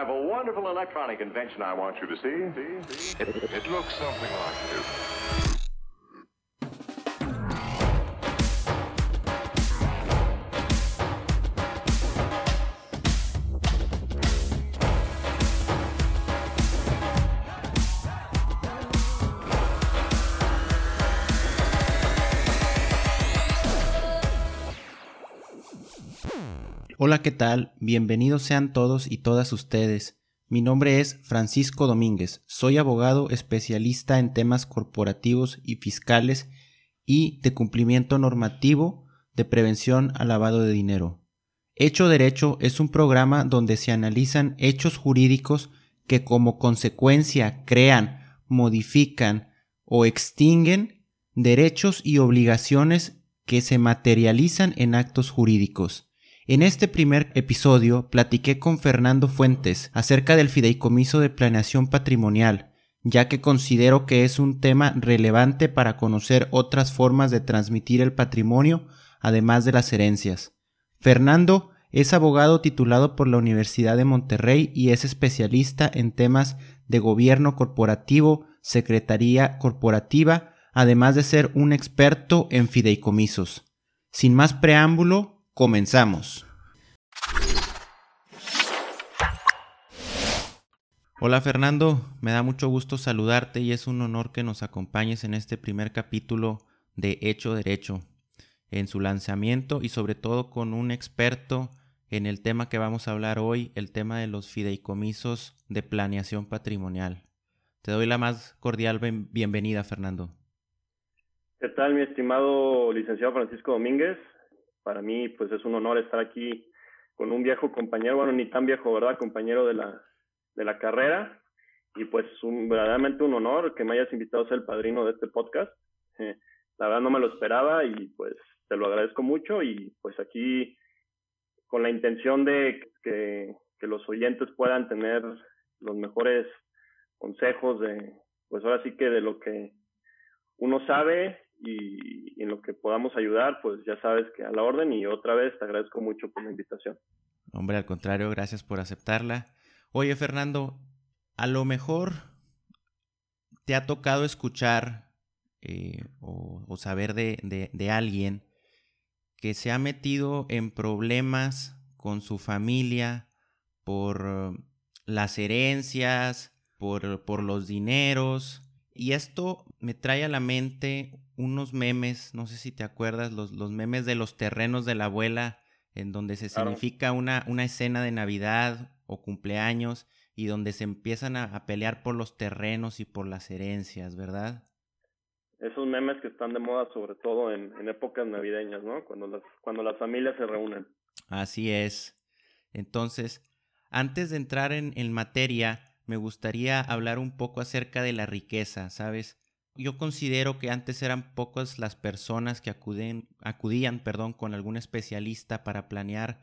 have a wonderful electronic invention I want you to see. It, it looks something like this. Hola, ¿qué tal? Bienvenidos sean todos y todas ustedes. Mi nombre es Francisco Domínguez. Soy abogado especialista en temas corporativos y fiscales y de cumplimiento normativo de prevención al lavado de dinero. Hecho Derecho es un programa donde se analizan hechos jurídicos que como consecuencia crean, modifican o extinguen derechos y obligaciones que se materializan en actos jurídicos. En este primer episodio platiqué con Fernando Fuentes acerca del fideicomiso de planeación patrimonial, ya que considero que es un tema relevante para conocer otras formas de transmitir el patrimonio, además de las herencias. Fernando es abogado titulado por la Universidad de Monterrey y es especialista en temas de gobierno corporativo, secretaría corporativa, además de ser un experto en fideicomisos. Sin más preámbulo, Comenzamos. Hola Fernando, me da mucho gusto saludarte y es un honor que nos acompañes en este primer capítulo de Hecho Derecho, en su lanzamiento y sobre todo con un experto en el tema que vamos a hablar hoy, el tema de los fideicomisos de planeación patrimonial. Te doy la más cordial bienvenida, Fernando. ¿Qué tal, mi estimado licenciado Francisco Domínguez? Para mí pues es un honor estar aquí con un viejo compañero, bueno, ni tan viejo, ¿verdad? Compañero de la, de la carrera. Y pues un, verdaderamente un honor que me hayas invitado a ser el padrino de este podcast. Eh, la verdad no me lo esperaba y pues te lo agradezco mucho y pues aquí con la intención de que, que los oyentes puedan tener los mejores consejos de, pues ahora sí que de lo que uno sabe y, en lo que podamos ayudar, pues ya sabes que a la orden y otra vez te agradezco mucho por la invitación. Hombre, al contrario, gracias por aceptarla. Oye, Fernando, a lo mejor te ha tocado escuchar eh, o, saber de, de, alguien que se ha metido en problemas con su familia por las herencias, por, por los dineros. Y esto me trae a la mente unos memes, no sé si te acuerdas, los, los memes de los terrenos de la abuela, en donde se significa una, una escena de Navidad o cumpleaños y donde se empiezan a, pelear por los terrenos y por las herencias, ¿verdad? Esos memes que están de moda sobre todo en, en épocas navideñas, ¿no? Cuando las, cuando las familias se reúnen. Así es. Entonces, antes de entrar en, en materia, me gustaría hablar un poco acerca de la riqueza, ¿sabes? Yo considero que antes eran pocas las personas que acuden, acudían perdón, con algún especialista para planear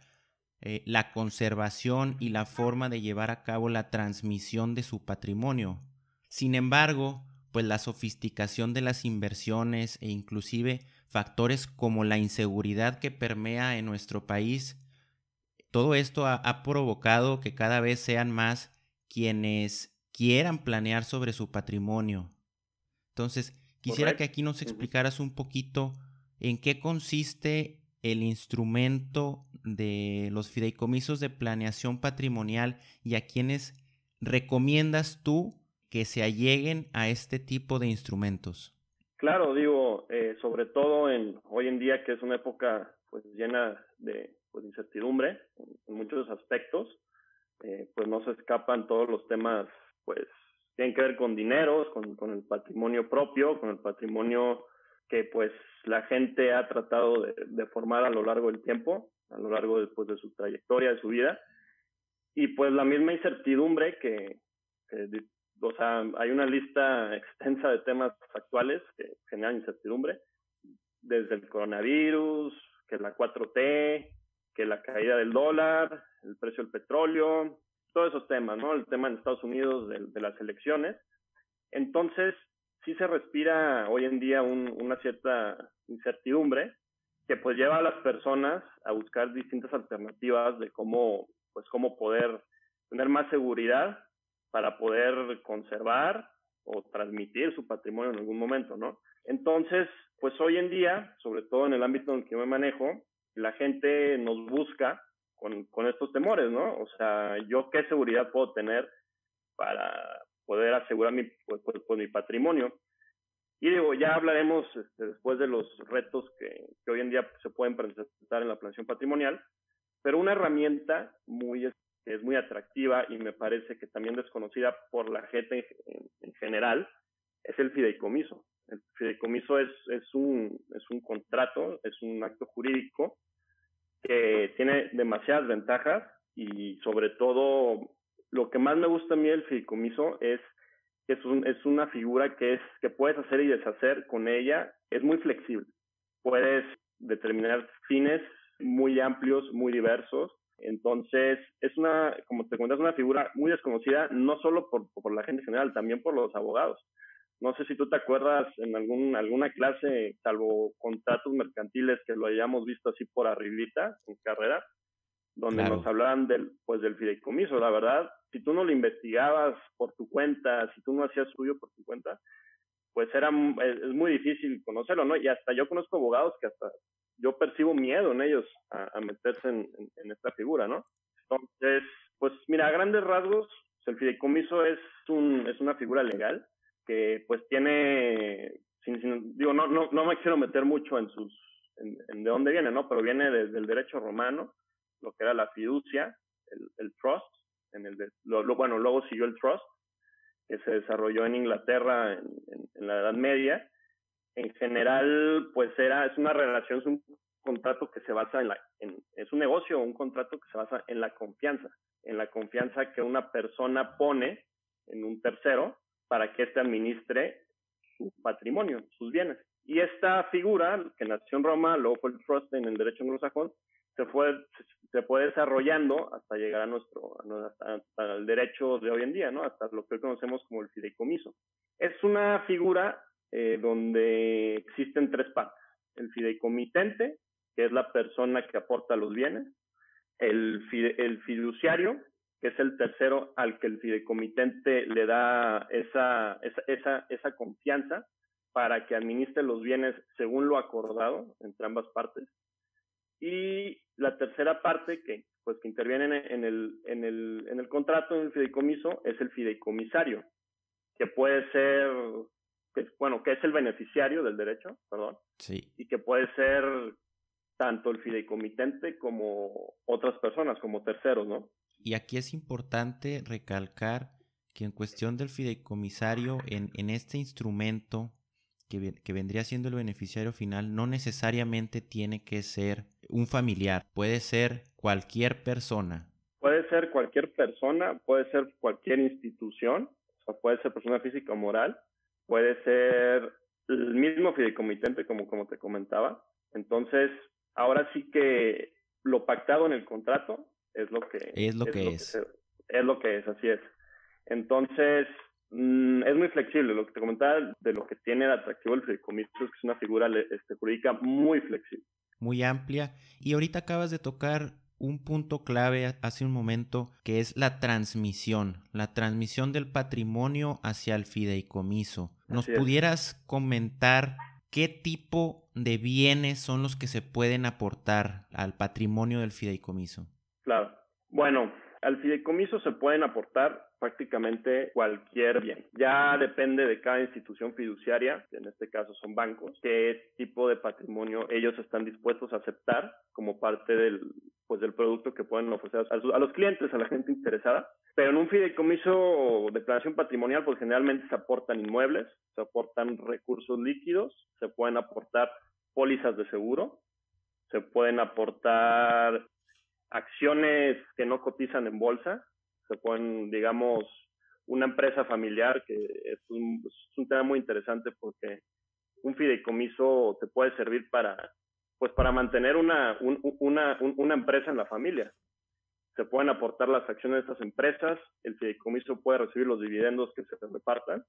eh, la conservación y la forma de llevar a cabo la transmisión de su patrimonio. Sin embargo, pues la sofisticación de las inversiones e inclusive factores como la inseguridad que permea en nuestro país, todo esto ha provocado que cada vez sean más quienes quieran planear sobre su patrimonio. Entonces, quisiera que aquí nos explicaras un poquito en qué consiste el instrumento de los fideicomisos de planeación patrimonial y a quienes recomiendas tú que se alleguen a este tipo de instrumentos. Claro, digo, eh, sobre todo en hoy en día que es una época pues llena de pues, incertidumbre en, muchos aspectos, eh, pues no se escapan todos los temas pues tienen que ver con dineros, con, con el patrimonio propio, con el patrimonio que pues la gente ha tratado de, formar a lo largo del tiempo, a lo largo después de su trayectoria, de su vida. Y pues la misma incertidumbre que, o sea, hay una lista extensa de temas actuales que generan incertidumbre, desde el coronavirus, que la 4T, que la caída del dólar, el precio del petróleo, todos esos temas, ¿no? El tema en Estados Unidos de, las elecciones. Entonces, sí se respira hoy en día una cierta incertidumbre que pues lleva a las personas a buscar distintas alternativas de cómo, pues cómo poder tener más seguridad para poder conservar o transmitir su patrimonio en algún momento, ¿no? Entonces, pues hoy en día, sobre todo en el ámbito en el que me manejo, la gente nos busca con, con estos temores, ¿no? O sea, yo qué seguridad puedo tener para poder asegurar mi, pues, pues, pues patrimonio. Y digo, ya hablaremos este, después de los retos que, hoy en día se pueden presentar en la planeación patrimonial, pero una herramienta muy que es muy atractiva y me parece que también desconocida por la gente en, en general es el fideicomiso. El fideicomiso es, es, un, es un contrato, es un acto jurídico que tiene demasiadas ventajas y sobre todo lo que más me gusta a mí del fideicomiso es que es, un, es una figura que es que puedes hacer y deshacer con ella, es muy flexible. Puedes determinar fines muy amplios, muy diversos. Entonces, es una, como te es una figura muy desconocida, no solo por, por la gente en general, también por los abogados. No sé si tú te acuerdas en algún, alguna clase, salvo contratos mercantiles que lo hayamos visto así por arribita en carrera, donde nos hablaban del, pues, del fideicomiso. La verdad, si tú no lo investigabas por tu cuenta, si tú no hacías suyo por tu cuenta, pues era, es, muy difícil conocerlo, ¿no? Y hasta yo conozco abogados que hasta yo percibo miedo en ellos a, meterse en, en, esta figura, ¿no? Entonces, pues mira, a grandes rasgos, el fideicomiso es, un, es una figura legal que pues tiene, sin, digo, no, no, no me quiero meter mucho en sus, en, de dónde viene, ¿no? Pero viene desde el derecho romano, lo que era la fiducia, el, el trust, en el de, lo, bueno, luego siguió el trust, que se desarrolló en Inglaterra en, en, la Edad Media. En general, pues era, es una relación, es un contrato que se basa en la, en, es un negocio, un contrato que se basa en la confianza, en la confianza que una persona pone en un tercero para que éste administre su patrimonio, sus bienes. Y esta figura, que nació en Roma, luego fue el trust en el derecho anglosajón, se fue, se fue desarrollando hasta llegar a nuestro, hasta, el derecho de hoy en día, ¿no? Hasta lo que hoy conocemos como el fideicomiso. Es una figura eh, donde existen tres partes. El fideicomitente, que es la persona que aporta los bienes, el, el fiduciario, que es el tercero al que el fideicomitente le da esa, esa, esa, esa confianza para que administre los bienes según lo acordado entre ambas partes. Y la tercera parte que, pues, que interviene en el, en, el, en el contrato, en el fideicomiso, es el fideicomisario, que puede ser, que, bueno, que es el beneficiario del derecho, perdón, sí. y que puede ser tanto el fideicomitente como otras personas, como terceros, ¿no? Y aquí es importante recalcar que en cuestión del fideicomisario, en, en este instrumento que, que, vendría siendo el beneficiario final, no necesariamente tiene que ser un familiar, puede ser cualquier persona. Puede ser cualquier persona, puede ser cualquier institución, o sea, puede ser persona física o moral, puede ser el mismo fideicomitente, como, como te comentaba. Entonces, ahora sí que lo pactado en el contrato es lo que es. Lo que es. es lo que es, así es. Entonces, mm, es muy flexible. Lo que te comentaba de lo que tiene de atractivo el fideicomiso es que es una figura este, jurídica muy flexible. Muy amplia. Y ahorita acabas de tocar un punto clave hace un momento que es la transmisión, la transmisión del patrimonio hacia el fideicomiso. ¿Nos pudieras comentar qué tipo de bienes son los que se pueden aportar al patrimonio del fideicomiso? Claro. Bueno, al fideicomiso se pueden aportar prácticamente cualquier bien. Ya depende de cada institución fiduciaria, en este caso son bancos, qué tipo de patrimonio ellos están dispuestos a aceptar como parte del, pues, del producto que pueden ofrecer a, a los clientes, a la gente interesada. Pero en un fideicomiso de planeación patrimonial, pues generalmente se aportan inmuebles, se aportan recursos líquidos, se pueden aportar pólizas de seguro, se pueden aportar acciones que no cotizan en bolsa, se pueden, digamos, una empresa familiar, que es un, es un tema muy interesante porque un fideicomiso te puede servir para, pues para mantener una, una, una empresa en la familia. Se pueden aportar las acciones de estas empresas, el fideicomiso puede recibir los dividendos que se repartan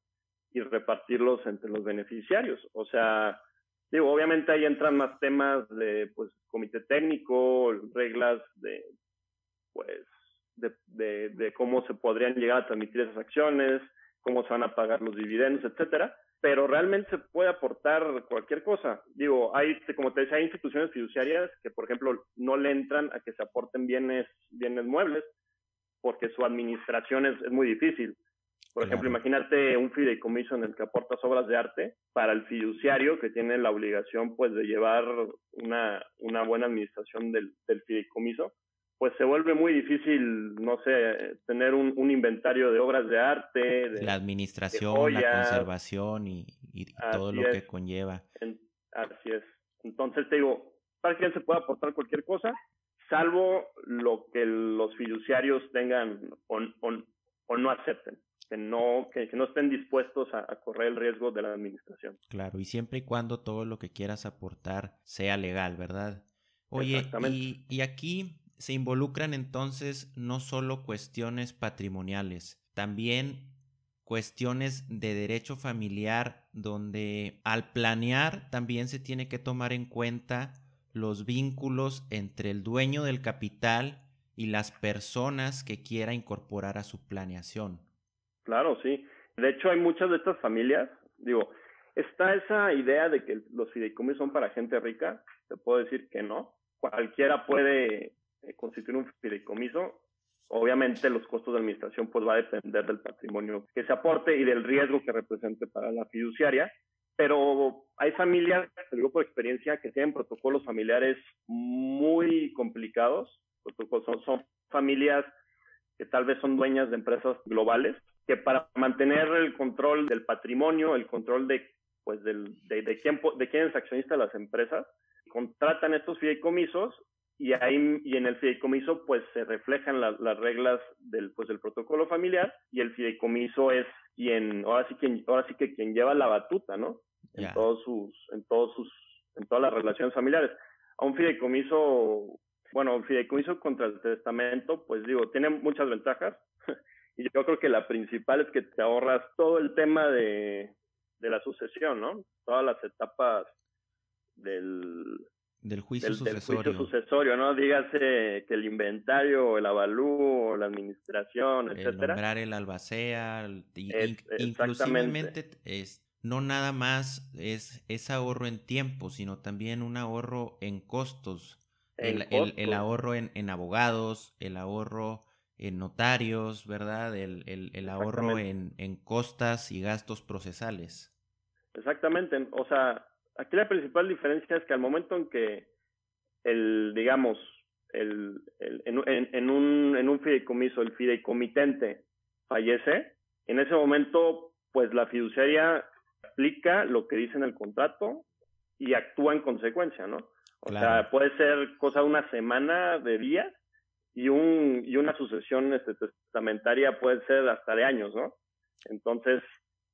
y repartirlos entre los beneficiarios. O sea, Digo, obviamente ahí entran más temas de, pues, comité técnico, reglas de, pues, de, de, cómo se podrían llegar a transmitir esas acciones, cómo se van a pagar los dividendos, etcétera, pero realmente se puede aportar cualquier cosa. Digo, hay, como te decía, hay instituciones fiduciarias que, por ejemplo, no le entran a que se aporten bienes, bienes muebles porque su administración es, es muy difícil. Por ejemplo, imagínate un fideicomiso en el que aportas obras de arte para el fiduciario que tiene la obligación pues de llevar una, una buena administración del, del fideicomiso, pues se vuelve muy difícil, no sé, tener un, un inventario de obras de arte. De, la administración, la conservación y, y todo lo que conlleva. así es. Entonces te digo, para que se pueda aportar cualquier cosa, salvo lo que los fiduciarios tengan o, o, o no acepten que no, que, no estén dispuestos a, correr el riesgo de la administración. Claro, y siempre y cuando todo lo que quieras aportar sea legal, ¿verdad? Oye, y, y aquí se involucran entonces no solo cuestiones patrimoniales, también cuestiones de derecho familiar donde al planear también se tiene que tomar en cuenta los vínculos entre el dueño del capital y las personas que quiera incorporar a su planeación. Claro, sí. De hecho, hay muchas de estas familias, digo, está esa idea de que los fideicomisos son para gente rica, te puedo decir que no. Cualquiera puede eh, constituir un fideicomiso. Obviamente los costos de administración pues va a depender del patrimonio que se aporte y del riesgo que represente para la fiduciaria, pero hay familias, te digo por experiencia, que tienen protocolos familiares muy complicados, son, son familias que tal vez son dueñas de empresas globales que para mantener el control del patrimonio, el control de, pues, del, de, de, quién, de quién es accionista de las empresas, contratan estos fideicomisos y ahí y en el fideicomiso pues se reflejan las reglas del pues del protocolo familiar y el fideicomiso es quien ahora sí quien ahora sí que quien lleva la batuta no en todos sus en todos sus en todas las relaciones familiares. A un fideicomiso bueno un fideicomiso contra el testamento pues digo tiene muchas ventajas y yo creo que la principal es que te ahorras todo el tema de, de la sucesión, ¿no? Todas las etapas del, del juicio sucesorio. sucesorio, ¿no? Dígase que el inventario, el avalúo, la administración, etcétera. El nombrar el albacea, inclusivamente es no nada más es, es ahorro en tiempo, sino también un ahorro en costos. el, El, el, ahorro en, en abogados, el ahorro en notarios, ¿verdad? El, el, el ahorro en, en, costas y gastos procesales. Exactamente. O sea, aquí la principal diferencia es que al momento en que el, digamos, el, el en, en, en, un, en un fideicomiso, el fideicomitente fallece, en ese momento, pues la fiduciaria aplica lo que dice en el contrato y actúa en consecuencia, ¿no? O sea, puede ser cosa de una semana de días y, un, y una sucesión este, testamentaria puede ser hasta de años, ¿no? Entonces,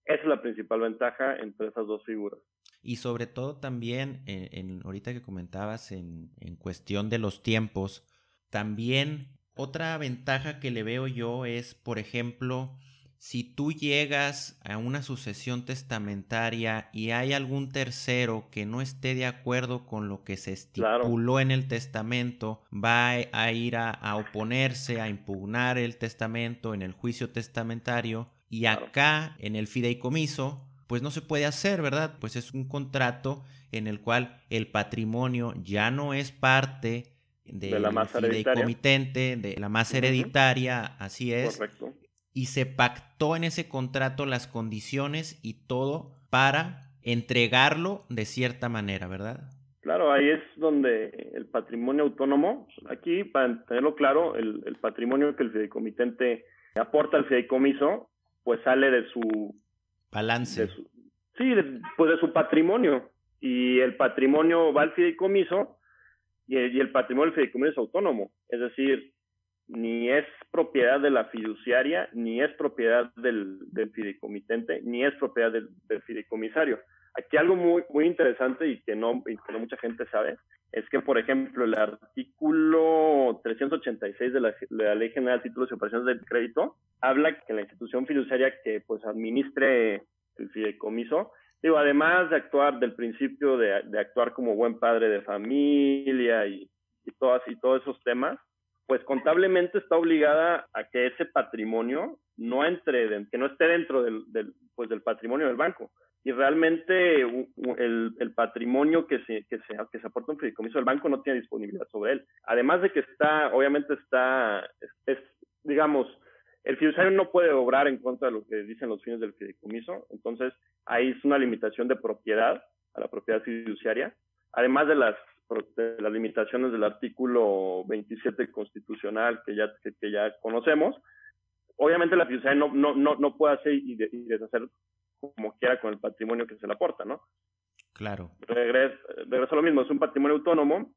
esa es la principal ventaja entre esas dos figuras. Y sobre todo también, en, en ahorita que comentabas en, en cuestión de los tiempos, también otra ventaja que le veo yo es, por ejemplo, si tú llegas a una sucesión testamentaria y hay algún tercero que no esté de acuerdo con lo que se estipuló en el testamento, va a ir a, oponerse, a impugnar el testamento en el juicio testamentario y acá en el fideicomiso, pues no se puede hacer, ¿verdad? Pues es un contrato en el cual el patrimonio ya no es parte de la fideicomitente, de la más hereditaria, así es. Correcto y se pactó en ese contrato las condiciones y todo para entregarlo de cierta manera, ¿verdad? Claro, ahí es donde el patrimonio autónomo, aquí para tenerlo claro, el, el patrimonio que el fideicomitente aporta al fideicomiso, pues sale de su balance. sí, pues de su patrimonio. Y el patrimonio va al fideicomiso y el, y el patrimonio del fideicomiso es autónomo. Es decir, ni es propiedad de la fiduciaria, ni es propiedad del, del fideicomitente, ni es propiedad del, fideicomisario. Aquí algo muy, muy interesante y que, no, y que no mucha gente sabe es que, por ejemplo, el artículo 386 de la, de la Ley General de Títulos y Operaciones del Crédito habla que la institución fiduciaria que pues administre el fideicomiso, digo, además de actuar del principio de, actuar como buen padre de familia y, todas, y todos esos temas, pues contablemente está obligada a que ese patrimonio no entre, que no esté dentro del, del, pues del patrimonio del banco. Y realmente el, el patrimonio que se, que, se, que se aporta un fideicomiso del banco no tiene disponibilidad sobre él. Además de que está, obviamente está, es, digamos, el fiduciario no puede obrar en contra de lo que dicen los fines del fideicomiso, entonces ahí es una limitación de propiedad a la propiedad fiduciaria, además de las, de las limitaciones del artículo 27 constitucional que ya, que ya conocemos, obviamente la fiduciaria no, no, no, no puede hacer y, deshacer como quiera con el patrimonio que se le aporta, ¿no? Claro. Regresa, regresa lo mismo, es un patrimonio autónomo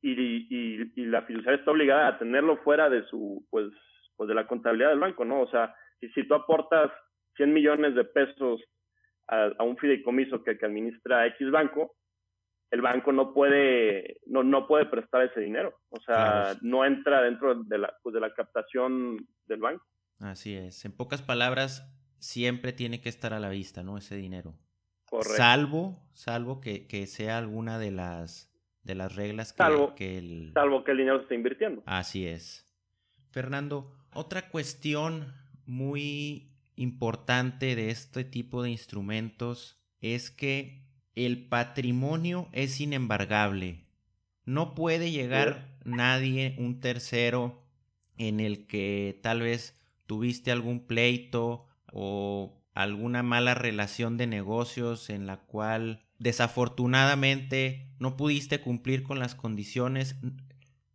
y, y, y, la fiduciaria está obligada a tenerlo fuera de su, pues, pues de la contabilidad del banco, ¿no? O sea, si, si tú aportas 100 millones de pesos a, a un fideicomiso que, que, administra X banco, el banco no puede, no, no puede prestar ese dinero. O sea, no entra dentro de la, pues de la captación del banco. Así es. En pocas palabras, siempre tiene que estar a la vista, ¿no? Ese dinero. Correcto. Salvo, salvo que, que sea alguna de las de las reglas que, salvo, que el... salvo que el dinero se esté invirtiendo. Así es. Fernando, otra cuestión muy importante de este tipo de instrumentos es que el patrimonio es inembargable. No puede llegar nadie, un tercero, en el que tal vez tuviste algún pleito o alguna mala relación de negocios en la cual desafortunadamente no pudiste cumplir con las condiciones,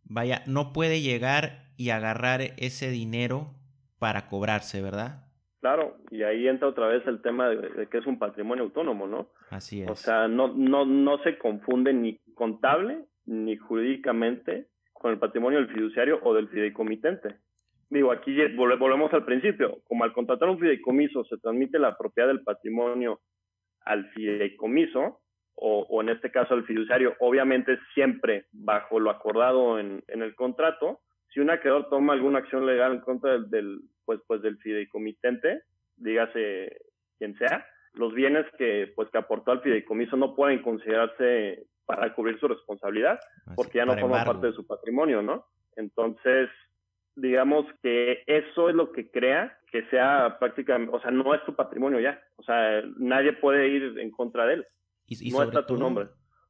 vaya, no puede llegar y agarrar ese dinero para cobrarse, ¿verdad? Claro, y ahí entra otra vez el tema de, que es un patrimonio autónomo, ¿no? Así es. O sea, no, no, no se confunde ni contable ni jurídicamente con el patrimonio del fiduciario o del fideicomitente digo, aquí volvemos al principio, como al contratar un fideicomiso se transmite la propiedad del patrimonio al fideicomiso, o, o en este caso al fiduciario, obviamente siempre bajo lo acordado en, en el contrato, si un acreedor toma alguna acción legal en contra del, del, pues, pues del fideicomitente, dígase quien sea, los bienes que pues que aportó al fideicomiso no pueden considerarse para cubrir su responsabilidad, porque ya no forma parte de su patrimonio, ¿no? Entonces, digamos que eso es lo que crea que sea prácticamente, o sea, no es tu patrimonio ya, o sea, nadie puede ir en contra de él. Y, no está tu nombre.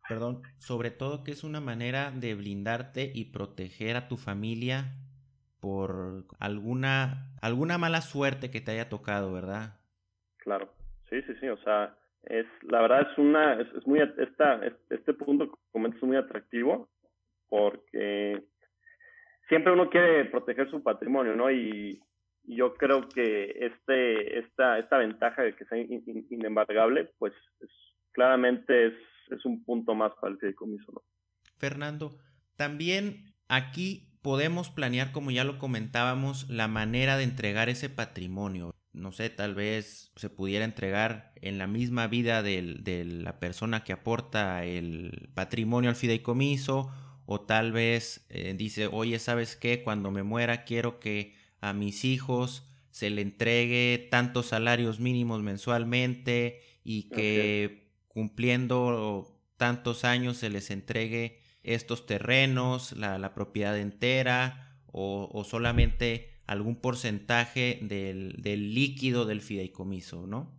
Perdón, sobre todo que es una manera de blindarte y proteger a tu familia por alguna alguna mala suerte que te haya tocado, ¿verdad? Claro, sí, sí, sí, o sea, es la verdad es una es, es muy esta este punto que comentas es muy atractivo porque siempre uno quiere proteger su patrimonio, ¿no? Y, yo creo que este, esta, esta ventaja de que sea inembargable, pues claramente es, es un punto más para el fideicomiso, ¿no? Fernando, también aquí podemos planear, como ya lo comentábamos, la manera de entregar ese patrimonio. No sé, tal vez se pudiera entregar en la misma vida del, de la persona que aporta el patrimonio al fideicomiso o tal vez eh, dice, oye, ¿sabes qué? Cuando me muera quiero que a mis hijos se le entregue tantos salarios mínimos mensualmente y que cumpliendo tantos años se les entregue estos terrenos, la, propiedad entera o, o, solamente algún porcentaje del, del líquido del fideicomiso, ¿no?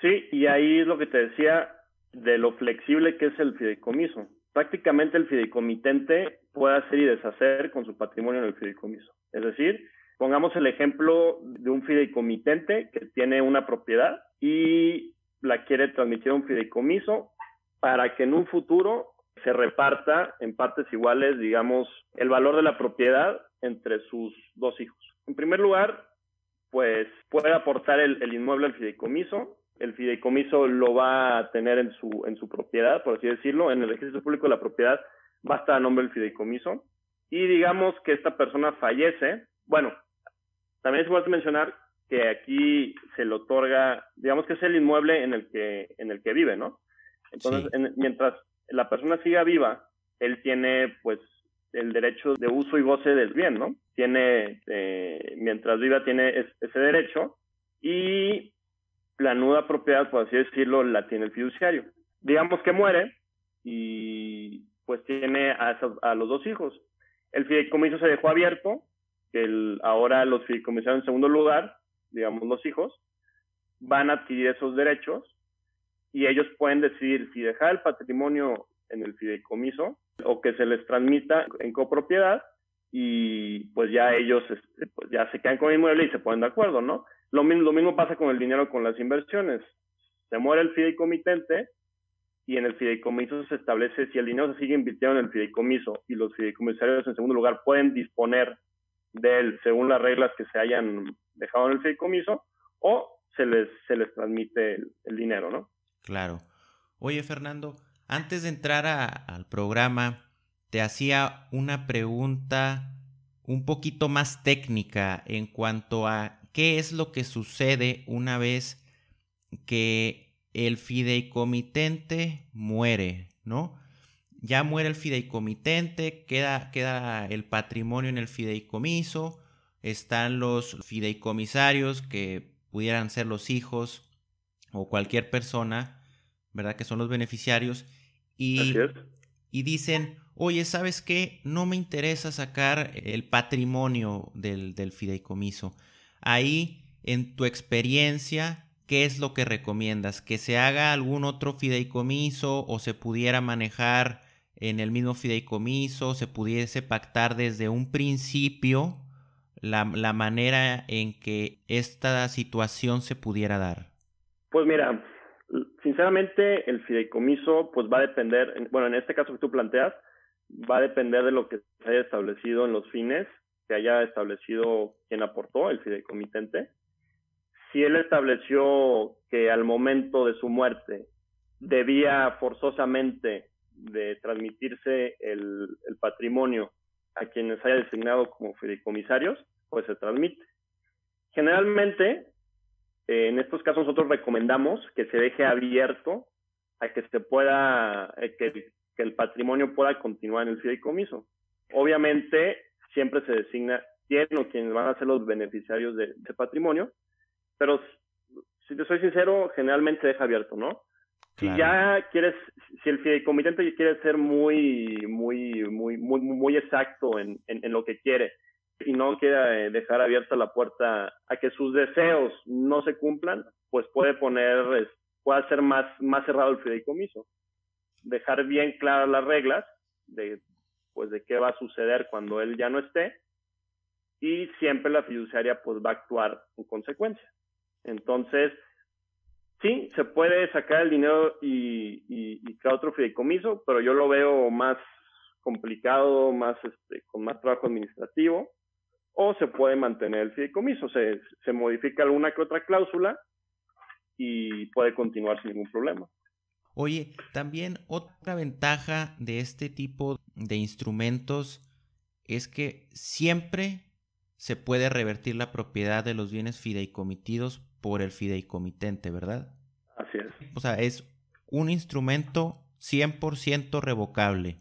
Sí, y ahí es lo que te decía de lo flexible que es el fideicomiso prácticamente el fideicomitente puede hacer y deshacer con su patrimonio en el fideicomiso. Es decir, pongamos el ejemplo de un fideicomitente que tiene una propiedad y la quiere transmitir a un fideicomiso para que en un futuro se reparta en partes iguales, digamos, el valor de la propiedad entre sus dos hijos. En primer lugar, pues puede aportar el, el inmueble al fideicomiso el fideicomiso lo va a tener en su, en su propiedad, por así decirlo, en el registro público de la propiedad va a estar a nombre del fideicomiso. Y digamos que esta persona fallece, bueno, también es importante mencionar que aquí se le otorga, digamos que es el inmueble en el que, en el que vive, ¿no? Entonces, en, mientras la persona siga viva, él tiene, pues, el derecho de uso y goce del bien, ¿no? Tiene, eh, mientras viva, tiene ese derecho. Y la nuda propiedad, por así decirlo, la tiene el fiduciario. Digamos que muere y pues tiene a, a los dos hijos. el fideicomiso se dejó abierto, el, ahora los fideicomisados en segundo lugar, digamos los hijos, van a adquirir esos derechos y ellos pueden decidir si dejar el patrimonio en el fideicomiso o que se les transmita en copropiedad y pues ya ellos este, pues ya se quedan con el inmueble y se ponen de acuerdo, ¿no? Lo mismo, lo mismo pasa con el dinero con las inversiones. Se muere el fideicomitente y en el fideicomiso se establece si el dinero se sigue invirtiendo en el fideicomiso y los fideicomisarios en segundo lugar pueden disponer de él según las reglas que se hayan dejado en el fideicomiso o se les, se les transmite el, dinero, ¿no? Claro. Oye, Fernando, antes de entrar al programa, te hacía una pregunta un poquito más técnica en cuanto a qué es lo que sucede una vez que el fideicomitente muere, ¿no? Ya muere el fideicomitente, queda, queda el patrimonio en el fideicomiso, están los fideicomisarios que pudieran ser los hijos o cualquier persona, ¿verdad? Que son los beneficiarios. Y, y dicen, oye, ¿sabes qué? No me interesa sacar el patrimonio del, del fideicomiso. Ahí, en tu experiencia, ¿qué es lo que recomiendas? ¿Que se haga algún otro fideicomiso o se pudiera manejar en el mismo fideicomiso, se pudiese pactar desde un principio la, la manera en que esta situación se pudiera dar? Pues mira, sinceramente el fideicomiso pues va a depender, bueno, en este caso que tú planteas, va a depender de lo que se haya establecido en los fines, que haya establecido quien aportó, el fideicomitente. Si él estableció que al momento de su muerte debía forzosamente de transmitirse el, el patrimonio a quienes haya designado como fideicomisarios, pues se transmite. Generalmente, eh, en estos casos nosotros recomendamos que se deje abierto a que se pueda, eh, que, que, el patrimonio pueda continuar en el fideicomiso. Obviamente, siempre se designa quién o quiénes van a ser los beneficiarios de patrimonio, pero si te soy sincero, generalmente se deja abierto, ¿no? Si ya quieres, si el fideicomitente quiere ser muy, muy, muy, muy, muy exacto en, en, lo que quiere y no quiere dejar abierta la puerta a que sus deseos no se cumplan, pues puede poner, puede hacer más, más cerrado el fideicomiso. Dejar bien claras las reglas de, pues, de qué va a suceder cuando él ya no esté y siempre la fiduciaria pues va a actuar en consecuencia. Entonces, sí, se puede sacar el dinero y, y, crear otro fideicomiso, pero yo lo veo más complicado, más este, con más trabajo administrativo, o se puede mantener el fideicomiso, se, se modifica alguna que otra cláusula y puede continuar sin ningún problema. Oye, también otra ventaja de este tipo de instrumentos es que siempre se puede revertir la propiedad de los bienes fideicomitidos por el fideicomitente, ¿verdad? Así es. O sea, es un instrumento 100% revocable.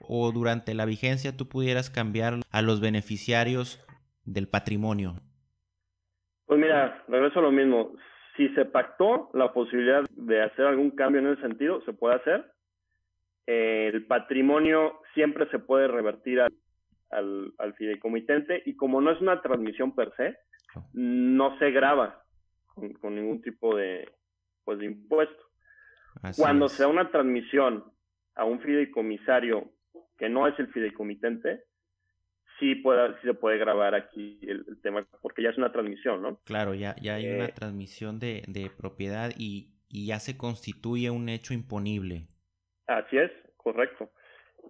O durante la vigencia tú pudieras cambiar a los beneficiarios del patrimonio. Pues mira, regreso a lo mismo. Si se pactó la posibilidad de hacer algún cambio en ese sentido, se puede hacer. el patrimonio siempre se puede revertir al, al, al fideicomitente y como no es una transmisión per se, no se graba con, ningún tipo de, pues, de impuesto. Cuando se da una transmisión a un fideicomisario que no es el fideicomitente, sí, puede, sí se puede grabar aquí el, tema, porque ya es una transmisión, ¿no? Claro, ya, ya hay una eh, transmisión de, de propiedad y, y, ya se constituye un hecho imponible. Así es, correcto.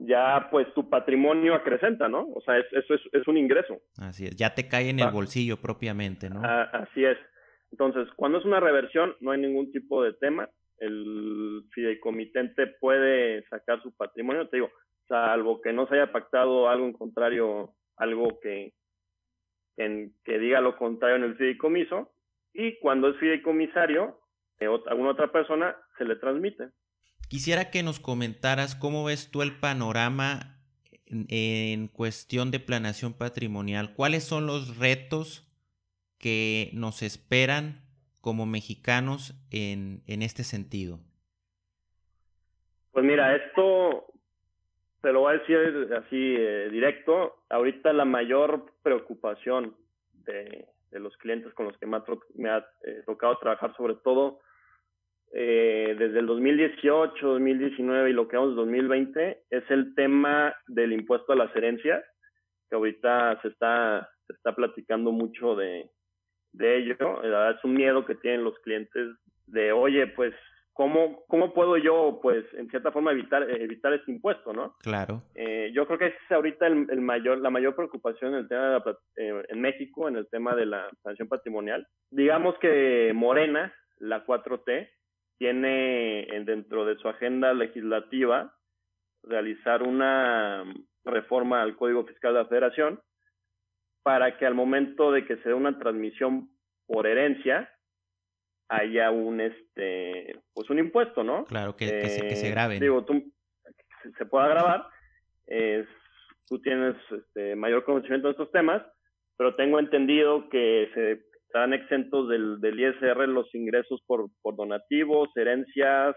Ya pues tu patrimonio acrecenta, ¿no? O sea, eso es, es, un ingreso. Así es, ya te cae en el bolsillo propiamente, ¿no? Ah, así es. Entonces, cuando es una reversión, no hay ningún tipo de tema. El fideicomitente puede sacar su patrimonio, te digo, salvo que no se haya pactado algo en contrario, algo que, en, que diga lo contrario en el fideicomiso. Y cuando es fideicomisario, eh, alguna otra persona se le transmite. Quisiera que nos comentaras cómo ves tú el panorama en cuestión de planeación patrimonial. ¿Cuáles son los retos que nos esperan como mexicanos en, en este sentido? Pues mira, esto te lo voy a decir así eh, directo, ahorita la mayor preocupación de, los clientes con los que me ha, eh, tocado trabajar, sobre todo eh, desde el 2018, 2019 y lo que vamos en 2020, es el tema del impuesto a las herencias, que ahorita se está, se está platicando mucho de, de ello. Es un miedo que tienen los clientes de, oye, pues ¿cómo, cómo puedo yo, pues, en cierta forma evitar, evitar este impuesto, no? Claro. Eh, yo creo que es ahorita el, mayor, la mayor preocupación en el tema de eh, en México, en el tema de la sanción patrimonial. Digamos que Morena, la 4T, tiene dentro de su agenda legislativa realizar una reforma al Código Fiscal de la Federación para que al momento de que se dé una transmisión por herencia, haya un este pues un impuesto, ¿no? Claro, que, se, que se, eh, grabe. Digo, tú, se, pueda grabar, tú tienes este, mayor conocimiento de estos temas, pero tengo entendido que se están exentos del, del ISR los ingresos por, por donativos, herencias,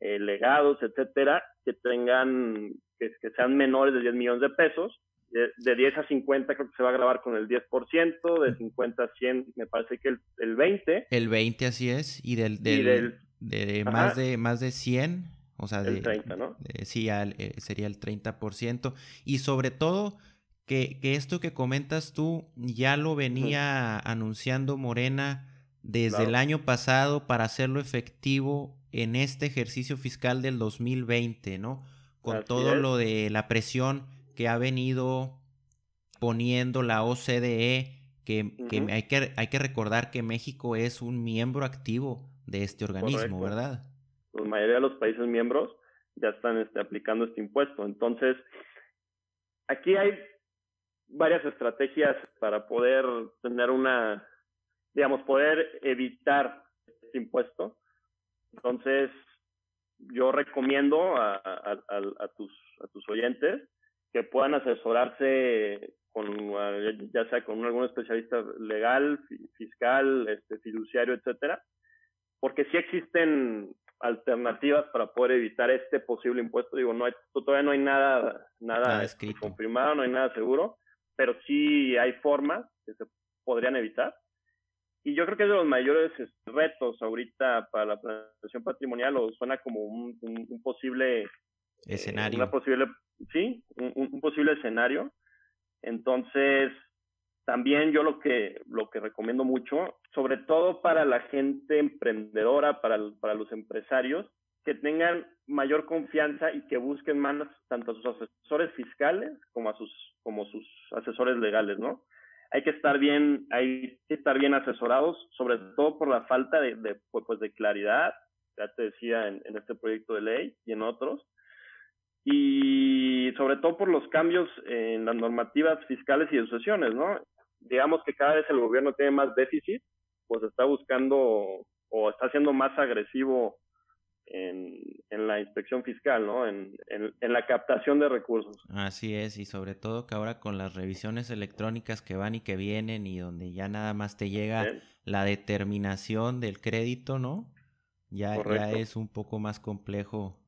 eh, legados, etcétera, que tengan, que, que sean menores de 10 millones de pesos de, 10 a 50 creo que se va a grabar con el 10%, de 50 a 100 me parece que el, el 20. El 20 así es, y del, del, de más de más de 100, o sea, de, 30, ¿no? sí, eh, sería el 30%. Y sobre todo, que, que, esto que comentas tú ya lo venía anunciando Morena desde el año pasado para hacerlo efectivo en este ejercicio fiscal del 2020, ¿no? Con todo lo de la presión que ha venido poniendo la OCDE, que, hay que hay que recordar que México es un miembro activo de este organismo, ¿verdad? La mayoría de los países miembros ya están este, aplicando este impuesto. Entonces, aquí hay varias estrategias para poder tener una, digamos, poder evitar este impuesto. Entonces, yo recomiendo a, a, tus, a tus oyentes que puedan asesorarse con ya sea con algún especialista legal, fiscal, este, fiduciario, etcétera, porque sí existen alternativas para poder evitar este posible impuesto. Digo, no hay, todavía no hay nada, nada, confirmado, no hay nada seguro, pero sí hay formas que se podrían evitar. Y yo creo que es de los mayores este, retos ahorita para la planificación patrimonial, o suena como un, un posible escenario. una posible, sí, un, posible escenario. Entonces, también yo lo que, lo que recomiendo mucho, sobre todo para la gente emprendedora, para, para los empresarios, que tengan mayor confianza y que busquen más tanto a sus asesores fiscales como a sus, como sus asesores legales, ¿no? Hay que estar bien, hay que estar bien asesorados, sobre todo por la falta de, de pues, de claridad, ya te decía en, en este proyecto de ley y en otros, y sobre todo por los cambios en las normativas fiscales y de sucesiones, ¿no? Digamos que cada vez el gobierno tiene más déficit, pues está buscando o está siendo más agresivo en, en la inspección fiscal, ¿no? En, en, la captación de recursos. Así es, y sobre todo que ahora con las revisiones electrónicas que van y que vienen y donde ya nada más te llega la determinación del crédito, ¿no? Ya, ya es un poco más complejo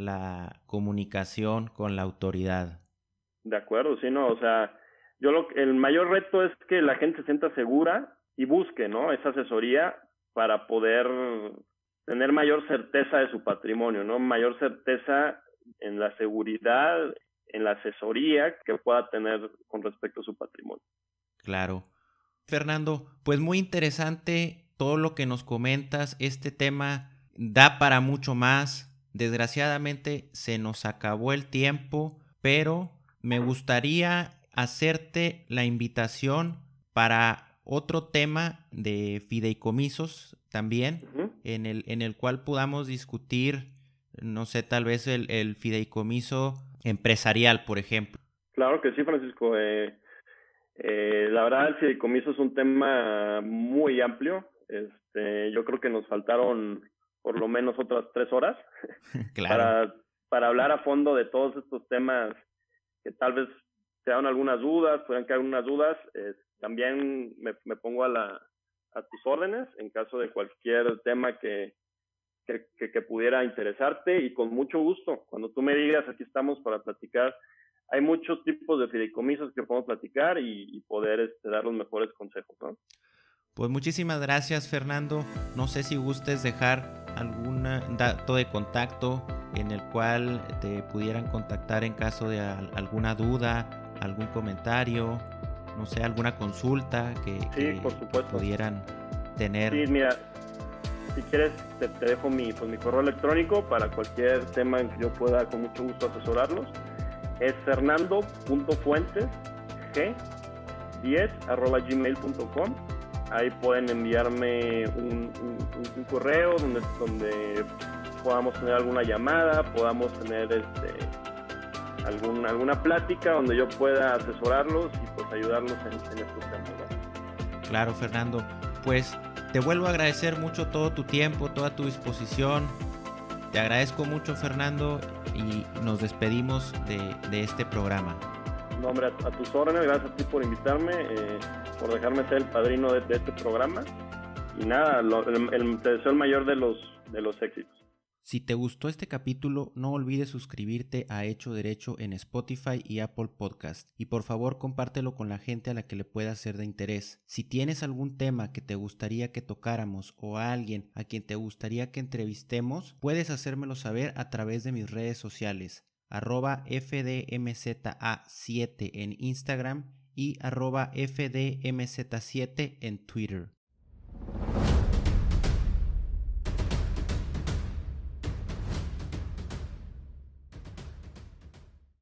la comunicación con la autoridad. De acuerdo, sí, no, o sea, yo lo, el mayor reto es que la gente se sienta segura y busque, ¿no? Esa asesoría para poder tener mayor certeza de su patrimonio, ¿no? Mayor certeza en la seguridad, en la asesoría que pueda tener con respecto a su patrimonio. Claro. Fernando, pues muy interesante todo lo que nos comentas. Este tema da para mucho más. Desgraciadamente se nos acabó el tiempo, pero me gustaría hacerte la invitación para otro tema de fideicomisos también, en, el, en el cual podamos discutir, no sé, tal vez el, el fideicomiso empresarial, por ejemplo. Claro que sí, Francisco. Eh, eh, la verdad, el fideicomiso es un tema muy amplio. Este, yo creo que nos faltaron por lo menos otras tres horas para, para hablar a fondo de todos estos temas que tal vez te dan algunas dudas, puedan quedar algunas dudas. Eh, también me, me, pongo a, la, a tus órdenes en caso de cualquier tema que, que, que, pudiera interesarte y con mucho gusto. Cuando tú me digas, aquí estamos para platicar. Hay muchos tipos de fideicomisos que podemos platicar y, poder este, dar los mejores consejos. ¿no? Pues muchísimas gracias Fernando. No sé si gustes dejar algún dato de contacto en el cual te pudieran contactar en caso de alguna duda, algún comentario, no sé, alguna consulta que, pudieran tener. Sí, mira, si quieres te, dejo mi, pues, mi correo electrónico para cualquier tema en que yo pueda con mucho gusto asesorarlos. Es fernando.fuentes g 10 gmail.com Ahí pueden enviarme un, correo donde, podamos tener alguna llamada, podamos tener este, algún, alguna plática donde yo pueda asesorarlos y pues ayudarlos en, en estos temas. Claro, Fernando. Pues te vuelvo a agradecer mucho todo tu tiempo, toda tu disposición. Te agradezco mucho, Fernando, y nos despedimos de, de este programa. No, hombre, a, tus órdenes, gracias a ti por invitarme. Eh, por dejarme ser el padrino de, este programa. Y nada, el, te deseo el mayor de los, de los éxitos. Si te gustó este capítulo, no olvides suscribirte a Hecho Derecho en Spotify y Apple Podcast. Y por favor compártelo con la gente a la que le pueda ser de interés. Si tienes algún tema que te gustaría que tocáramos o a alguien a quien te gustaría que entrevistemos, puedes hacérmelo saber a través de mis redes sociales arroba FDMZA7 en Instagram y arroba FDMZ7 en Twitter.